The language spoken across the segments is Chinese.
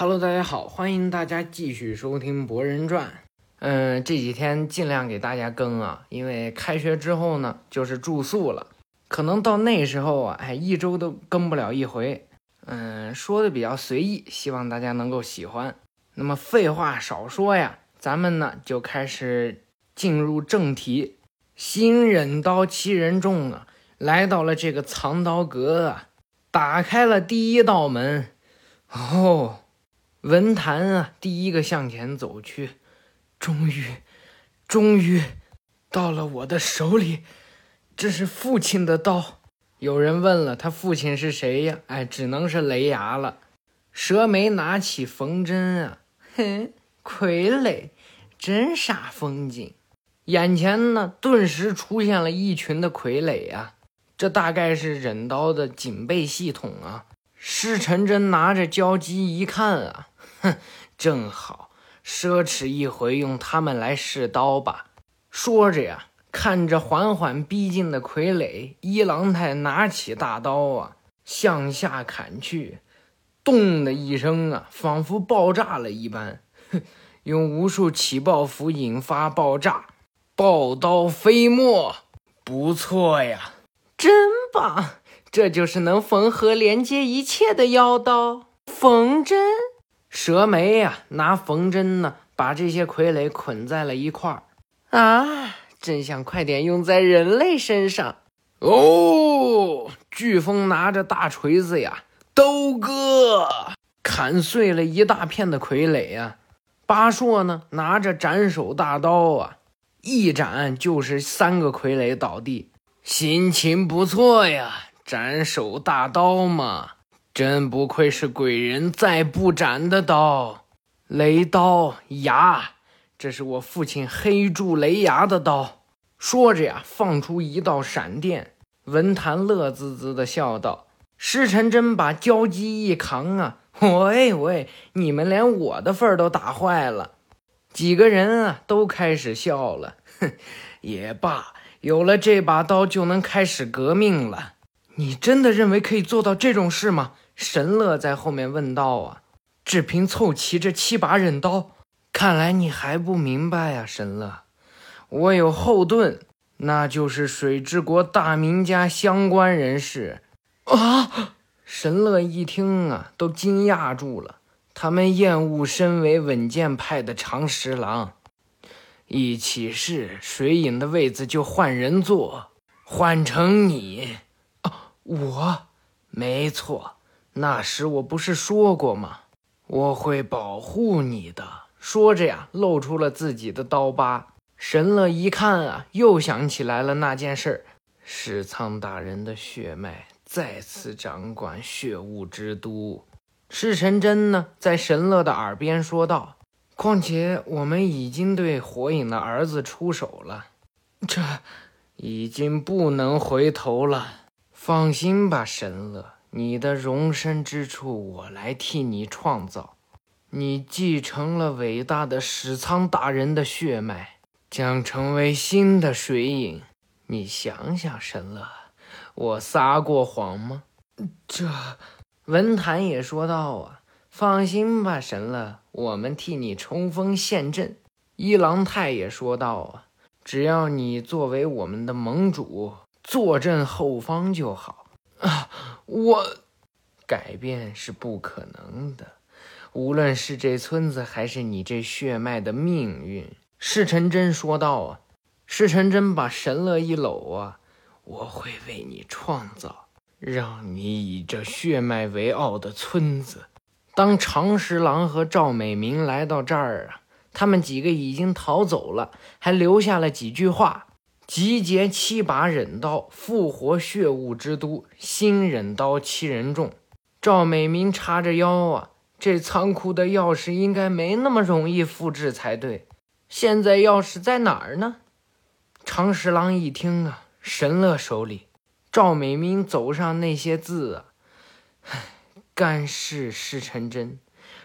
Hello，大家好，欢迎大家继续收听《博人传》。嗯，这几天尽量给大家更啊，因为开学之后呢，就是住宿了，可能到那时候啊，哎，一周都更不了一回。嗯，说的比较随意，希望大家能够喜欢。那么废话少说呀，咱们呢就开始进入正题。新忍刀七人众啊，来到了这个藏刀阁啊，打开了第一道门。哦。文坛啊，第一个向前走去，终于，终于，到了我的手里。这是父亲的刀。有人问了，他父亲是谁呀？哎，只能是雷牙了。蛇眉拿起缝针啊，哼，傀儡，真煞风景。眼前呢，顿时出现了一群的傀儡啊，这大概是忍刀的警备系统啊。施晨真拿着胶机一看啊。哼，正好奢侈一回，用他们来试刀吧。说着呀，看着缓缓逼近的傀儡，一郎太拿起大刀啊，向下砍去。咚的一声啊，仿佛爆炸了一般，哼，用无数起爆符引发爆炸，爆刀飞沫。不错呀，真棒！这就是能缝合连接一切的妖刀——缝针。蛇眉呀，拿缝针呢，把这些傀儡捆在了一块儿啊！真想快点用在人类身上哦！飓风拿着大锤子呀，都割，砍碎了一大片的傀儡呀。巴硕呢，拿着斩首大刀啊，一斩就是三个傀儡倒地。心情不错呀，斩首大刀嘛。真不愧是鬼人再不斩的刀，雷刀牙，这是我父亲黑柱雷牙的刀。说着呀，放出一道闪电。文坛乐滋滋的笑道：“施成真把焦鸡一扛啊，喂喂，你们连我的份儿都打坏了。”几个人啊，都开始笑了。哼，也罢，有了这把刀，就能开始革命了。你真的认为可以做到这种事吗？神乐在后面问道：“啊，只凭凑齐这七把忍刀，看来你还不明白呀，神乐。我有后盾，那就是水之国大名家相关人士。”啊！神乐一听啊，都惊讶住了。他们厌恶身为稳健派的长十郎，一起事，水影的位子就换人坐，换成你。啊，我，没错。那时我不是说过吗？我会保护你的。说着呀，露出了自己的刀疤。神乐一看啊，又想起来了那件事儿。石仓大人的血脉再次掌管血雾之都。赤神真呢，在神乐的耳边说道：“况且我们已经对火影的儿子出手了，这已经不能回头了。放心吧，神乐。”你的容身之处，我来替你创造。你继承了伟大的史仓大人的血脉，将成为新的水影。你想想，神乐，我撒过谎吗？这文坛也说道啊。放心吧，神乐，我们替你冲锋陷阵。一郎太也说道啊，只要你作为我们的盟主，坐镇后方就好。啊，我改变是不可能的，无论是这村子还是你这血脉的命运。侍臣真说道啊，侍臣真把神乐一搂啊，我会为你创造，让你以这血脉为傲的村子。当长十郎和赵美明来到这儿啊，他们几个已经逃走了，还留下了几句话。集结七把忍刀，复活血雾之都。新忍刀七人众，赵美明叉着腰啊，这仓库的钥匙应该没那么容易复制才对。现在钥匙在哪儿呢？长十郎一听啊，神乐手里。赵美明走上那些字啊，唉，干事是成真，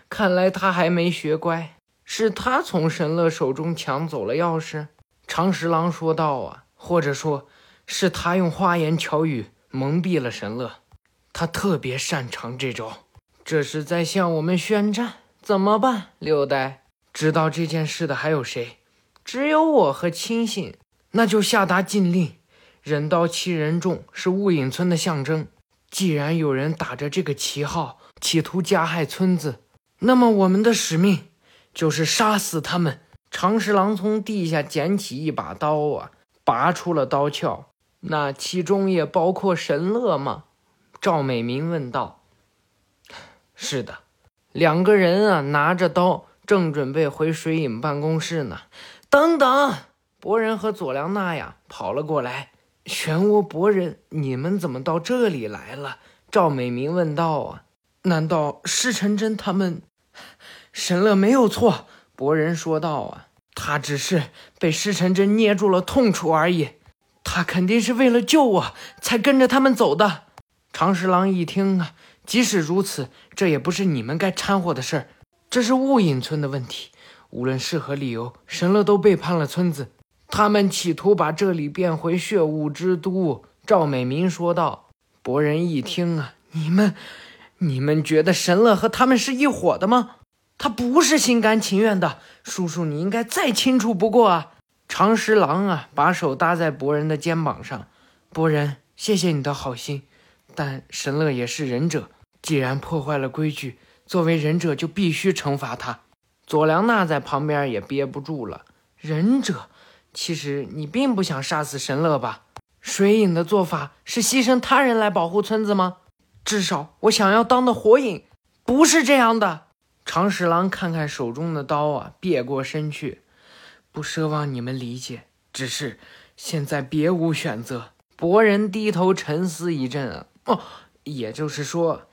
看来他还没学乖，是他从神乐手中抢走了钥匙。长十郎说道：“啊，或者说，是他用花言巧语蒙蔽了神乐，他特别擅长这招，这是在向我们宣战。”怎么办？六代知道这件事的还有谁？只有我和亲信。那就下达禁令，人刀欺人众是雾隐村的象征。既然有人打着这个旗号企图加害村子，那么我们的使命就是杀死他们。长十郎从地下捡起一把刀啊，拔出了刀鞘。那其中也包括神乐吗？赵美明问道。是的，两个人啊，拿着刀，正准备回水影办公室呢。等等，博人和佐良娜呀跑了过来。漩涡博人，你们怎么到这里来了？赵美明问道。啊，难道施成真他们？神乐没有错，博人说道。啊，他只是被施成真捏住了痛处而已。他肯定是为了救我才跟着他们走的。长十郎一听啊，即使如此，这也不是你们该掺和的事儿。这是雾隐村的问题。无论是何理由，神乐都背叛了村子。他们企图把这里变回血雾之都。赵美明说道。博人一听啊，你们，你们觉得神乐和他们是一伙的吗？他不是心甘情愿的。叔叔，你应该再清楚不过啊。长十郎啊，把手搭在博人的肩膀上。博人，谢谢你的好心，但神乐也是忍者，既然破坏了规矩，作为忍者就必须惩罚他。佐良娜在旁边也憋不住了，忍者。其实你并不想杀死神乐吧？水影的做法是牺牲他人来保护村子吗？至少我想要当的火影不是这样的。长十郎看看手中的刀啊，别过身去，不奢望你们理解，只是现在别无选择。博人低头沉思一阵啊，哦，也就是说，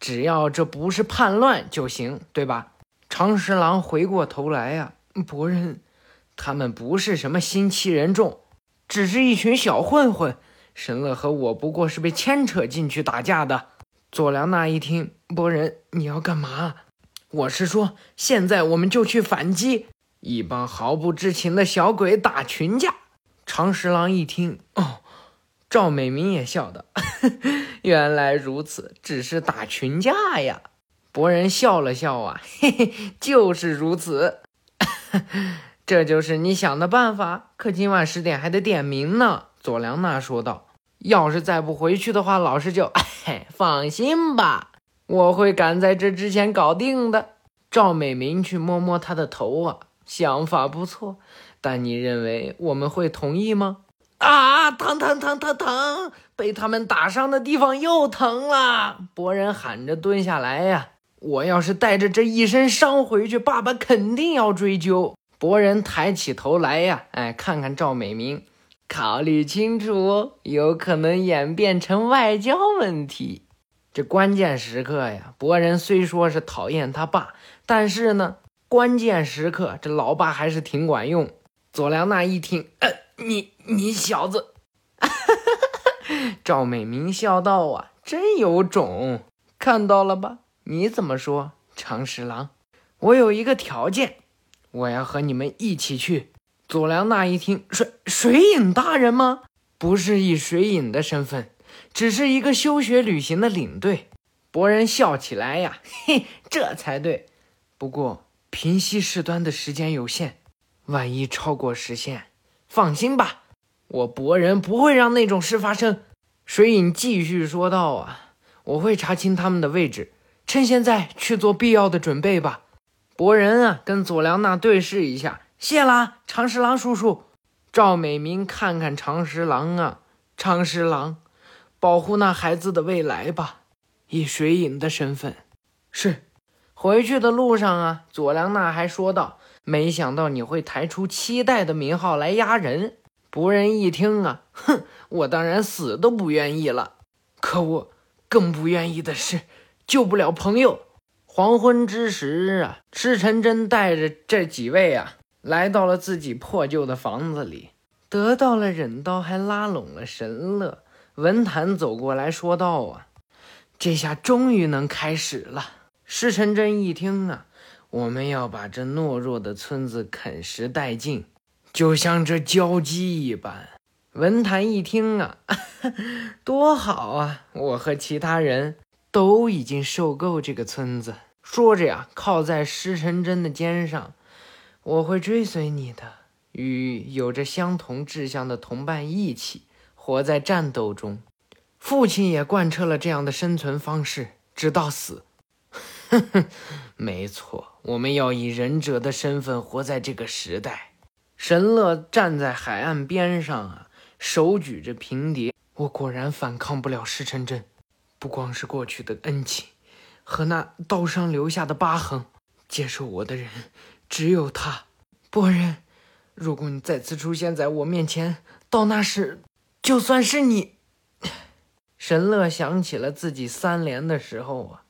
只要这不是叛乱就行，对吧？长十郎回过头来呀，博人。他们不是什么心欺人众，只是一群小混混。神乐和我不过是被牵扯进去打架的。佐良娜一听，博人，你要干嘛？我是说，现在我们就去反击。一帮毫不知情的小鬼打群架。长十郎一听，哦，赵美明也笑道：“ 原来如此，只是打群架呀。”博人笑了笑啊，嘿嘿，就是如此。这就是你想的办法，可今晚十点还得点名呢。”佐良娜说道。“要是再不回去的话，老师就……哎，放心吧，我会赶在这之前搞定的。”赵美明去摸摸他的头啊，想法不错，但你认为我们会同意吗？啊，疼疼疼疼疼！被他们打伤的地方又疼了。博人喊着蹲下来呀，我要是带着这一身伤回去，爸爸肯定要追究。博人抬起头来呀，哎，看看赵美明，考虑清楚，有可能演变成外交问题。这关键时刻呀，博人虽说是讨厌他爸，但是呢，关键时刻这老爸还是挺管用。佐良娜一听，呃，你你小子，赵美明笑道啊，真有种，看到了吧？你怎么说，长十郎？我有一个条件。我要和你们一起去。佐良娜一听，水水影大人吗？不是以水影的身份，只是一个休学旅行的领队。博人笑起来呀，嘿，这才对。不过平息事端的时间有限，万一超过时限，放心吧，我博人不会让那种事发生。水影继续说道啊，我会查清他们的位置，趁现在去做必要的准备吧。博人啊，跟佐良娜对视一下，谢啦，长十郎叔叔。赵美明看看长十郎啊，长十郎，保护那孩子的未来吧，以水影的身份。是。回去的路上啊，佐良娜还说道：“没想到你会抬出七代的名号来压人。”仆人一听啊，哼，我当然死都不愿意了。可我更不愿意的是，救不了朋友。黄昏之时啊，赤辰真带着这几位啊，来到了自己破旧的房子里，得到了忍刀，还拉拢了神乐。文坛走过来说道：“啊，这下终于能开始了。”石辰真一听啊，我们要把这懦弱的村子啃食殆尽，就像这焦鸡一般。文坛一听啊，多好啊！我和其他人都已经受够这个村子。说着呀，靠在施承真的肩上。我会追随你的，与有着相同志向的同伴一起活在战斗中。父亲也贯彻了这样的生存方式，直到死。哼哼，没错，我们要以忍者的身份活在这个时代。神乐站在海岸边上啊，手举着平碟。我果然反抗不了石城镇，不光是过去的恩情和那刀伤留下的疤痕，接受我的人只有他。博人，如果你再次出现在我面前，到那时，就算是你。神乐想起了自己三连的时候啊。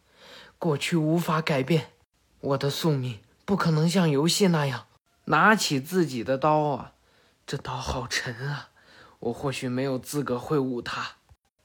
过去无法改变，我的宿命不可能像游戏那样拿起自己的刀啊！这刀好沉啊，我或许没有资格挥舞它。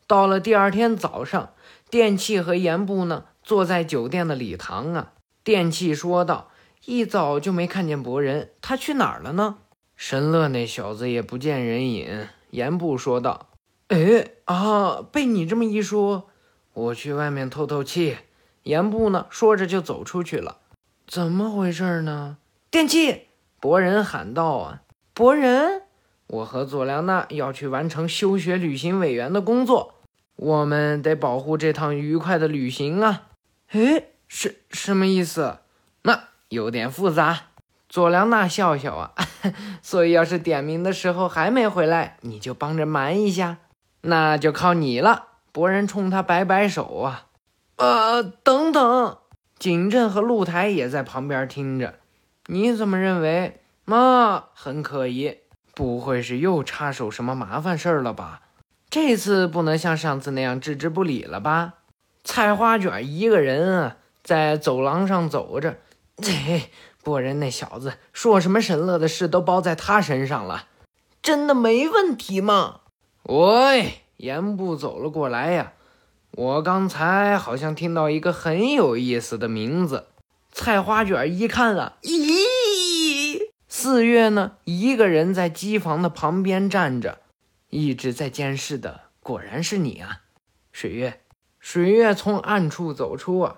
到了第二天早上，电器和盐部呢坐在酒店的礼堂啊。电器说道：“一早就没看见博人，他去哪儿了呢？”神乐那小子也不见人影。盐部说道：“哎啊，被你这么一说，我去外面透透气。”言部呢？说着就走出去了。怎么回事呢？电器博人喊道：“啊，博人，我和佐良娜要去完成休学旅行委员的工作，我们得保护这趟愉快的旅行啊！”哎，是什么意思？那有点复杂。佐良娜笑笑啊，所以要是点名的时候还没回来，你就帮着瞒一下，那就靠你了。博人冲他摆摆手啊。呃，等等，景镇和露台也在旁边听着。你怎么认为？妈，很可疑，不会是又插手什么麻烦事儿了吧？这次不能像上次那样置之不理了吧？菜花卷一个人啊，在走廊上走着。嘿，博人那小子说什么神乐的事都包在他身上了，真的没问题吗？喂，言部走了过来呀。我刚才好像听到一个很有意思的名字，菜花卷一看啊，咦，四月呢？一个人在机房的旁边站着，一直在监视的，果然是你啊，水月。水月从暗处走出啊，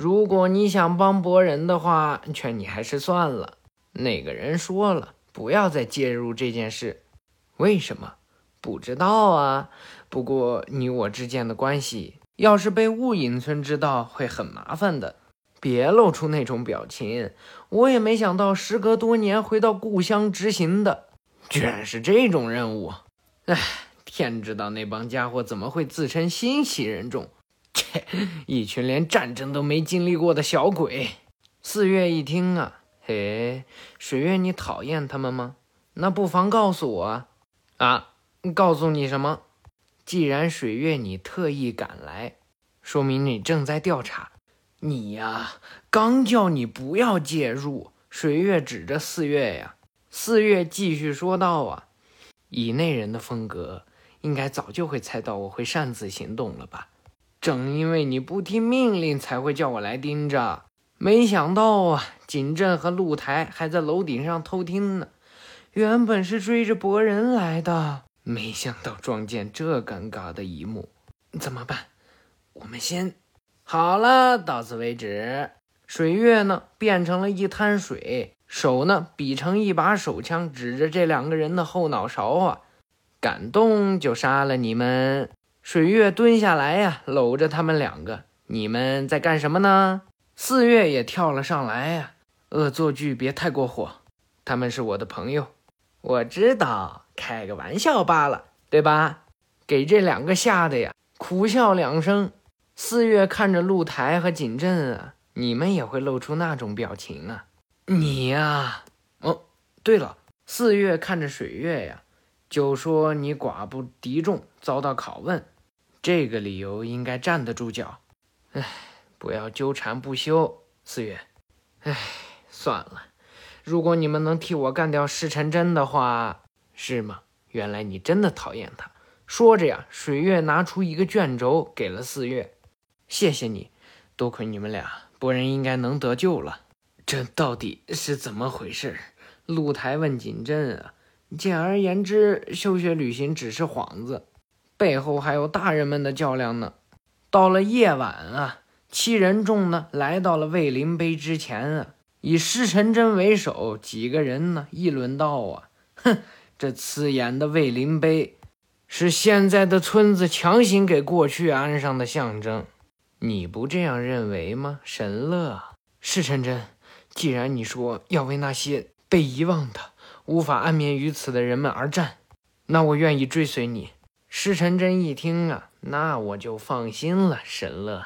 如果你想帮博人的话，劝你还是算了。那个人说了，不要再介入这件事。为什么？不知道啊。不过你我之间的关系，要是被雾隐村知道，会很麻烦的。别露出那种表情。我也没想到，时隔多年回到故乡执行的，居然是这种任务。唉，天知道那帮家伙怎么会自称新袭人众？切，一群连战争都没经历过的小鬼。四月一听啊，嘿，水月，你讨厌他们吗？那不妨告诉我啊，告诉你什么？既然水月你特意赶来，说明你正在调查。你呀，刚叫你不要介入。水月指着四月呀，四月继续说道：“啊，以内人的风格，应该早就会猜到我会擅自行动了吧？正因为你不听命令，才会叫我来盯着。没想到啊，景镇和露台还在楼顶上偷听呢。原本是追着博人来的。”没想到撞见这尴尬的一幕，怎么办？我们先好了，到此为止。水月呢，变成了一滩水，手呢比成一把手枪，指着这两个人的后脑勺啊！敢动就杀了你们！水月蹲下来呀，搂着他们两个。你们在干什么呢？四月也跳了上来呀！恶作剧别太过火，他们是我的朋友，我知道。开个玩笑罢了，对吧？给这两个吓得呀，苦笑两声。四月看着露台和景镇啊，你们也会露出那种表情啊？你呀，哦，对了，四月看着水月呀，就说你寡不敌众，遭到拷问，这个理由应该站得住脚。唉，不要纠缠不休，四月。唉，算了，如果你们能替我干掉石成真的话。是吗？原来你真的讨厌他。说着呀，水月拿出一个卷轴给了四月。谢谢你，多亏你们俩，博人应该能得救了。这到底是怎么回事？露台问景镇啊。简而言之，休学旅行只是幌子，背后还有大人们的较量呢。到了夜晚啊，七人众呢来到了卫灵碑之前啊，以施辰真为首，几个人呢议论道啊，哼，这刺眼的卫灵碑是现在的村子强行给过去安上的象征，你不这样认为吗？神乐，施辰真，既然你说要为那些被遗忘的、无法安眠于此的人们而战，那我愿意追随你。施辰真一听啊，那我就放心了。神乐，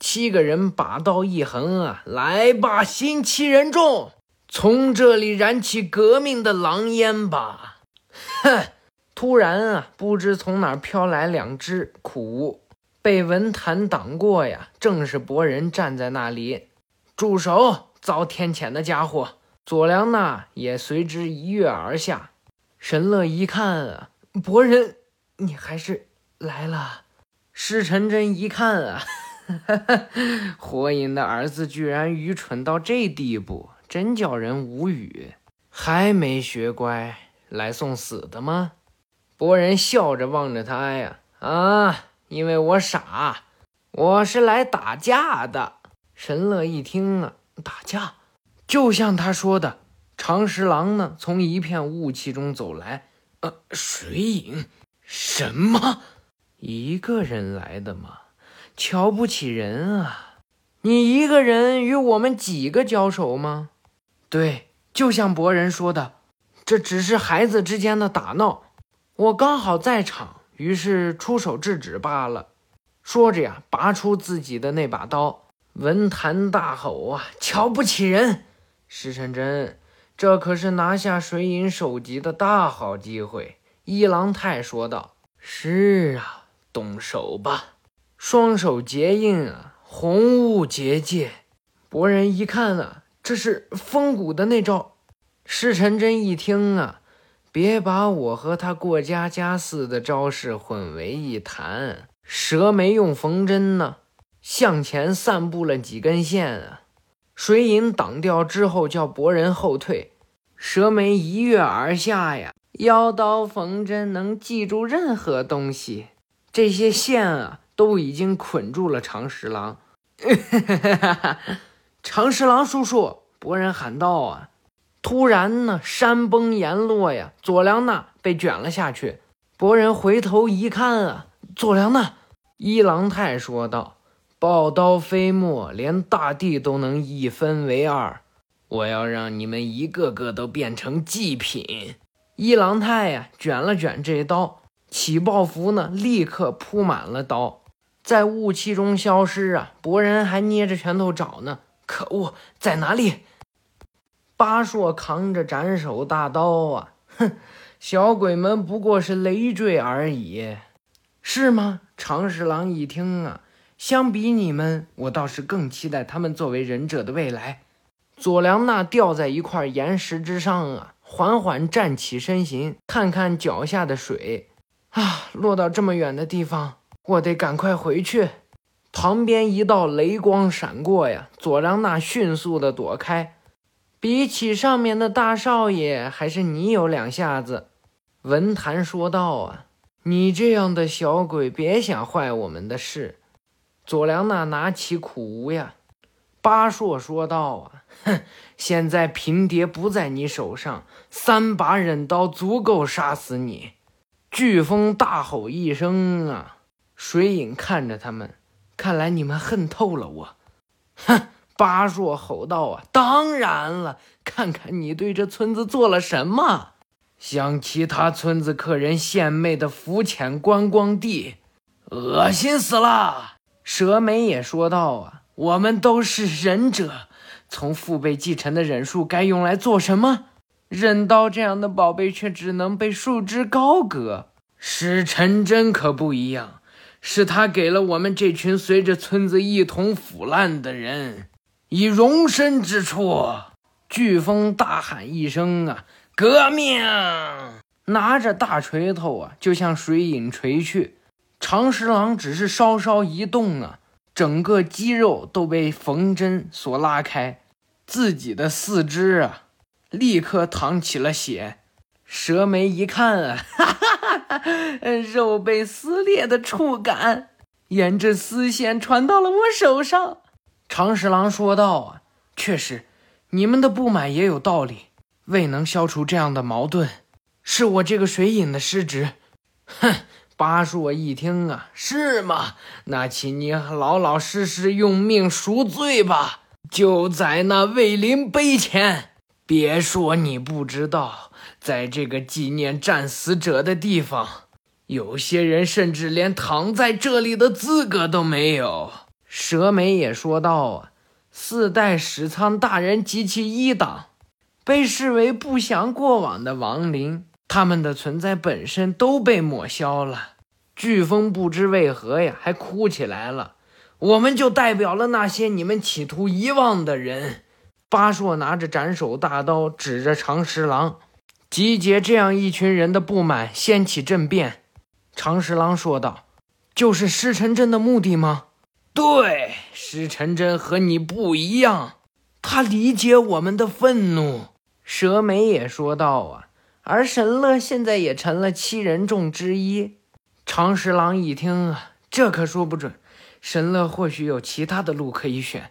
七个人把刀一横啊，来吧，新七人众，从这里燃起革命的狼烟吧！哼！突然啊，不知从哪飘来两只苦，被文坛挡过呀。正是博人站在那里，住手！遭天谴的家伙！左良呢，也随之一跃而下。神乐一看啊，博人。你还是来了，施晨真一看啊，火影的儿子居然愚蠢到这地步，真叫人无语。还没学乖，来送死的吗？博人笑着望着他呀，啊，因为我傻，我是来打架的。神乐一听啊，打架，就像他说的，长十郎呢，从一片雾气中走来，呃，水影。什么？一个人来的吗？瞧不起人啊！你一个人与我们几个交手吗？对，就像博人说的，这只是孩子之间的打闹。我刚好在场，于是出手制止罢了。说着呀，拔出自己的那把刀。文坛大吼啊！瞧不起人！石晨真，这可是拿下水影首级的大好机会。一郎太说道：“是啊，动手吧！”双手结印啊，红雾结界。博人一看啊，这是风骨的那招。施晨真一听啊，别把我和他过家家似的招式混为一谈。蛇没用缝针呢，向前散布了几根线啊，水影挡掉之后，叫博人后退。蛇眉一跃而下呀。妖刀缝针能记住任何东西，这些线啊都已经捆住了长十郎。长十郎叔叔，博人喊道啊！突然呢，山崩岩落呀，佐良娜被卷了下去。博人回头一看啊，佐良娜。一郎太说道：“爆刀飞没，连大地都能一分为二。我要让你们一个个都变成祭品。”一郎太呀，卷了卷这刀，起爆符呢，立刻铺满了刀，在雾气中消失啊！博人还捏着拳头找呢，可恶，在哪里？八硕扛着斩首大刀啊，哼，小鬼们不过是累赘而已，是吗？长十郎一听啊，相比你们，我倒是更期待他们作为忍者的未来。佐良娜吊在一块岩石之上啊。缓缓站起身形，看看脚下的水，啊，落到这么远的地方，我得赶快回去。旁边一道雷光闪过呀，佐良娜迅速的躲开。比起上面的大少爷，还是你有两下子。文坛说道啊，你这样的小鬼，别想坏我们的事。佐良娜拿起苦无呀。八硕说道啊，哼，现在平蝶不在你手上，三把忍刀足够杀死你。飓风大吼一声啊，水影看着他们，看来你们恨透了我。哼，八硕吼道啊，当然了，看看你对这村子做了什么，向其他村子客人献媚的浮浅观光地，恶心死了。蛇眉也说道啊。我们都是忍者，从父辈继承的忍术该用来做什么？忍刀这样的宝贝却只能被束之高阁。石陈真可不一样，是他给了我们这群随着村子一同腐烂的人以容身之处。飓风大喊一声啊，革命！拿着大锤头啊，就向水影锤去。长十郎只是稍稍一动啊。整个肌肉都被缝针所拉开，自己的四肢啊，立刻淌起了血。蛇眉一看啊，哈哈哈哈，肉被撕裂的触感，沿着丝线传到了我手上。长十郎说道：“啊，确实，你们的不满也有道理。未能消除这样的矛盾，是我这个水隐的失职。”哼，巴硕一听啊，是吗？那请你老老实实用命赎罪吧，就在那卫灵碑前。别说你不知道，在这个纪念战死者的地方，有些人甚至连躺在这里的资格都没有。蛇眉也说道：“啊，四代史仓大人及其一党，被视为不祥过往的亡灵。”他们的存在本身都被抹消了。飓风不知为何呀，还哭起来了。我们就代表了那些你们企图遗忘的人。巴硕拿着斩首大刀，指着长十郎，集结这样一群人的不满，掀起政变。长十郎说道：“就是石成真的目的吗？”“对，石成真和你不一样，他理解我们的愤怒。”蛇眉也说道：“啊。”而神乐现在也成了七人众之一。长十郎一听啊，这可说不准，神乐或许有其他的路可以选。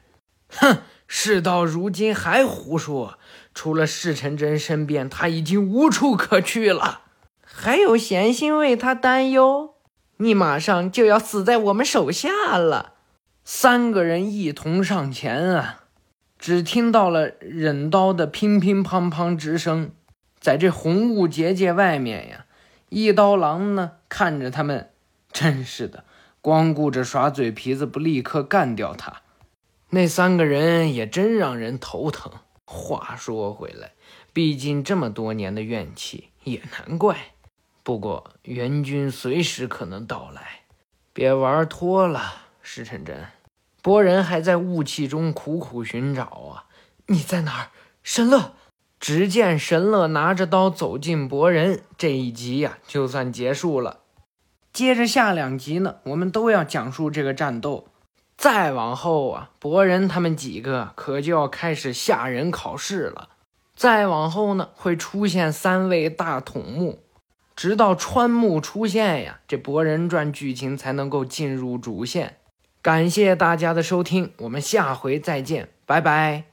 哼，事到如今还胡说，除了世成真身边，他已经无处可去了。还有闲心为他担忧？你马上就要死在我们手下了。三个人一同上前啊，只听到了忍刀的乒乒乓乓之声。在这红雾结界外面呀，一刀郎呢看着他们，真是的，光顾着耍嘴皮子，不立刻干掉他。那三个人也真让人头疼。话说回来，毕竟这么多年的怨气，也难怪。不过援军随时可能到来，别玩脱了。石晨真，博人还在雾气中苦苦寻找啊！你在哪儿，神乐？只见神乐拿着刀走进博人，这一集呀就算结束了。接着下两集呢，我们都要讲述这个战斗。再往后啊，博人他们几个可就要开始吓人考试了。再往后呢，会出现三位大统木，直到川木出现呀，这博人传剧情才能够进入主线。感谢大家的收听，我们下回再见，拜拜。